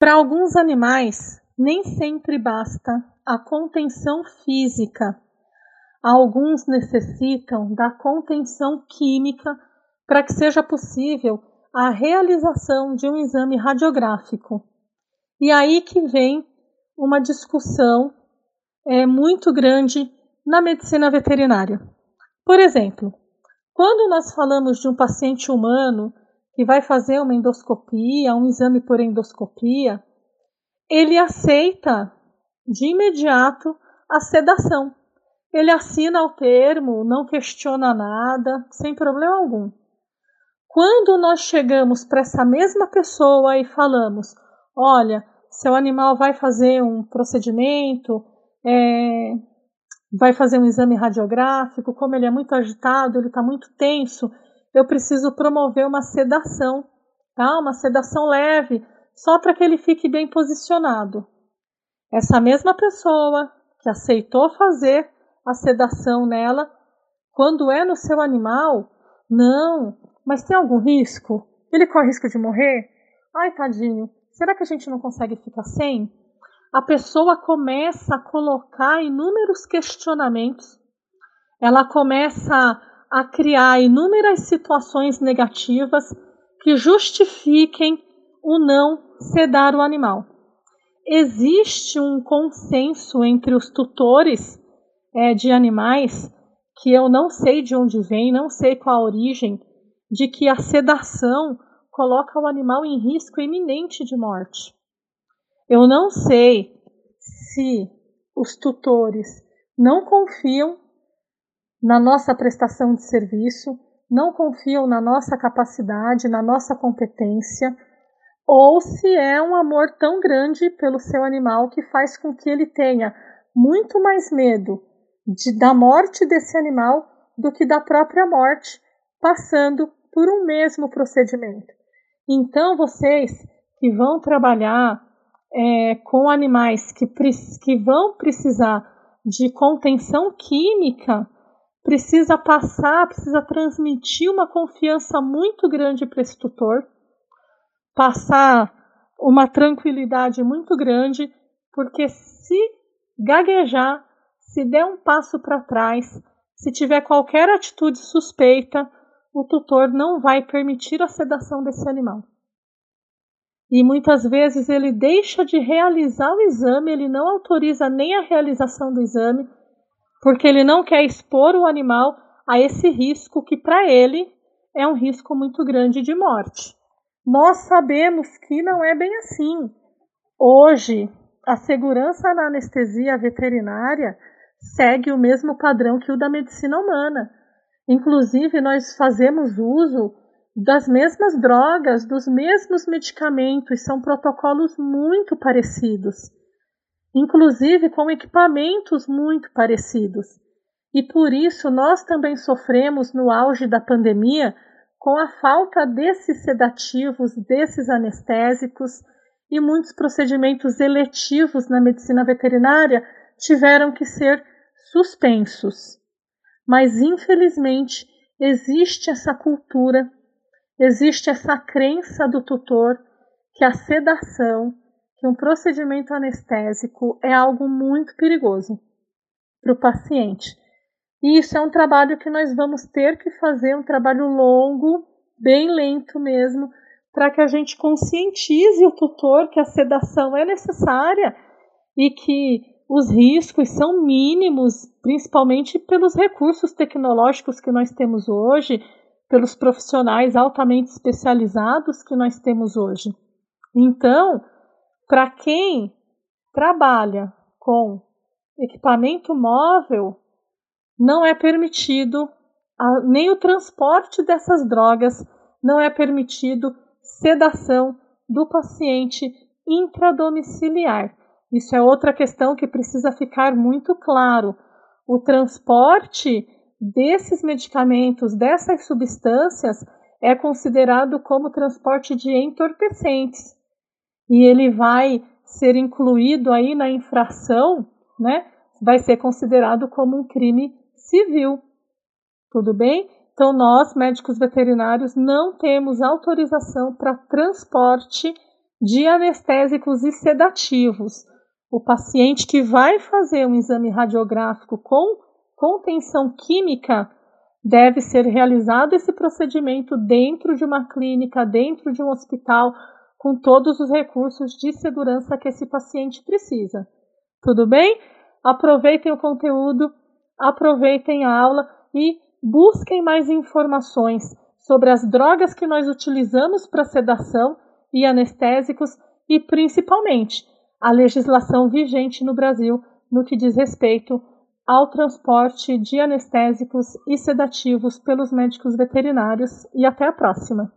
Para alguns animais, nem sempre basta a contenção física. Alguns necessitam da contenção química para que seja possível a realização de um exame radiográfico. E aí que vem uma discussão é, muito grande na medicina veterinária. Por exemplo, quando nós falamos de um paciente humano que vai fazer uma endoscopia, um exame por endoscopia, ele aceita de imediato a sedação. Ele assina o termo, não questiona nada, sem problema algum. Quando nós chegamos para essa mesma pessoa e falamos: olha, seu animal vai fazer um procedimento, é, vai fazer um exame radiográfico, como ele é muito agitado, ele está muito tenso, eu preciso promover uma sedação, tá? Uma sedação leve, só para que ele fique bem posicionado. Essa mesma pessoa que aceitou fazer a sedação nela, quando é no seu animal, não, mas tem algum risco? Ele corre risco de morrer? Ai, tadinho, será que a gente não consegue ficar sem? a pessoa começa a colocar inúmeros questionamentos, ela começa a criar inúmeras situações negativas que justifiquem o não sedar o animal. Existe um consenso entre os tutores é, de animais, que eu não sei de onde vem, não sei qual a origem, de que a sedação coloca o animal em risco iminente de morte. Eu não sei se os tutores não confiam na nossa prestação de serviço, não confiam na nossa capacidade, na nossa competência, ou se é um amor tão grande pelo seu animal que faz com que ele tenha muito mais medo de, da morte desse animal do que da própria morte, passando por um mesmo procedimento. Então, vocês que vão trabalhar é, com animais que, que vão precisar de contenção química, precisa passar, precisa transmitir uma confiança muito grande para esse tutor, passar uma tranquilidade muito grande, porque se gaguejar, se der um passo para trás, se tiver qualquer atitude suspeita, o tutor não vai permitir a sedação desse animal. E muitas vezes ele deixa de realizar o exame, ele não autoriza nem a realização do exame, porque ele não quer expor o animal a esse risco que para ele é um risco muito grande de morte. Nós sabemos que não é bem assim. Hoje, a segurança na anestesia veterinária segue o mesmo padrão que o da medicina humana. Inclusive, nós fazemos uso das mesmas drogas, dos mesmos medicamentos, são protocolos muito parecidos, inclusive com equipamentos muito parecidos. E por isso nós também sofremos no auge da pandemia com a falta desses sedativos, desses anestésicos e muitos procedimentos eletivos na medicina veterinária tiveram que ser suspensos. Mas infelizmente existe essa cultura existe essa crença do tutor que a sedação, que um procedimento anestésico é algo muito perigoso para o paciente. E isso é um trabalho que nós vamos ter que fazer, um trabalho longo, bem lento mesmo, para que a gente conscientize o tutor que a sedação é necessária e que os riscos são mínimos, principalmente pelos recursos tecnológicos que nós temos hoje, pelos profissionais altamente especializados que nós temos hoje. Então, para quem trabalha com equipamento móvel, não é permitido a, nem o transporte dessas drogas, não é permitido sedação do paciente intradomiciliar. Isso é outra questão que precisa ficar muito claro. O transporte desses medicamentos, dessas substâncias, é considerado como transporte de entorpecentes. E ele vai ser incluído aí na infração, né? Vai ser considerado como um crime civil. Tudo bem? Então, nós, médicos veterinários, não temos autorização para transporte de anestésicos e sedativos. O paciente que vai fazer um exame radiográfico com contenção química deve ser realizado esse procedimento dentro de uma clínica, dentro de um hospital, com todos os recursos de segurança que esse paciente precisa. Tudo bem? Aproveitem o conteúdo, aproveitem a aula e busquem mais informações sobre as drogas que nós utilizamos para sedação e anestésicos e, principalmente, a legislação vigente no Brasil no que diz respeito ao transporte de anestésicos e sedativos pelos médicos veterinários. E até a próxima!